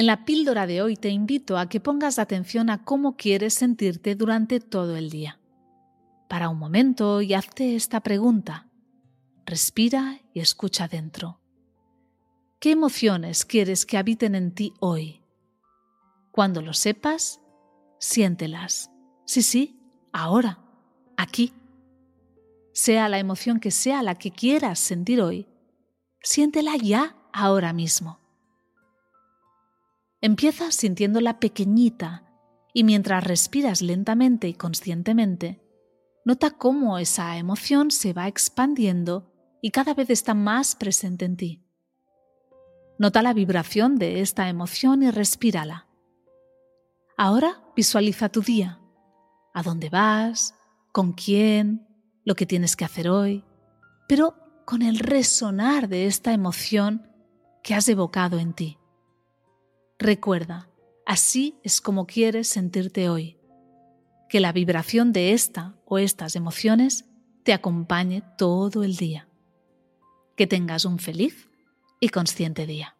En la píldora de hoy te invito a que pongas atención a cómo quieres sentirte durante todo el día. Para un momento y hazte esta pregunta. Respira y escucha dentro. ¿Qué emociones quieres que habiten en ti hoy? Cuando lo sepas, siéntelas. Sí, sí, ahora, aquí. Sea la emoción que sea la que quieras sentir hoy, siéntela ya, ahora mismo. Empieza sintiéndola pequeñita y mientras respiras lentamente y conscientemente, nota cómo esa emoción se va expandiendo y cada vez está más presente en ti. Nota la vibración de esta emoción y respírala. Ahora visualiza tu día, a dónde vas, con quién, lo que tienes que hacer hoy, pero con el resonar de esta emoción que has evocado en ti. Recuerda, así es como quieres sentirte hoy. Que la vibración de esta o estas emociones te acompañe todo el día. Que tengas un feliz y consciente día.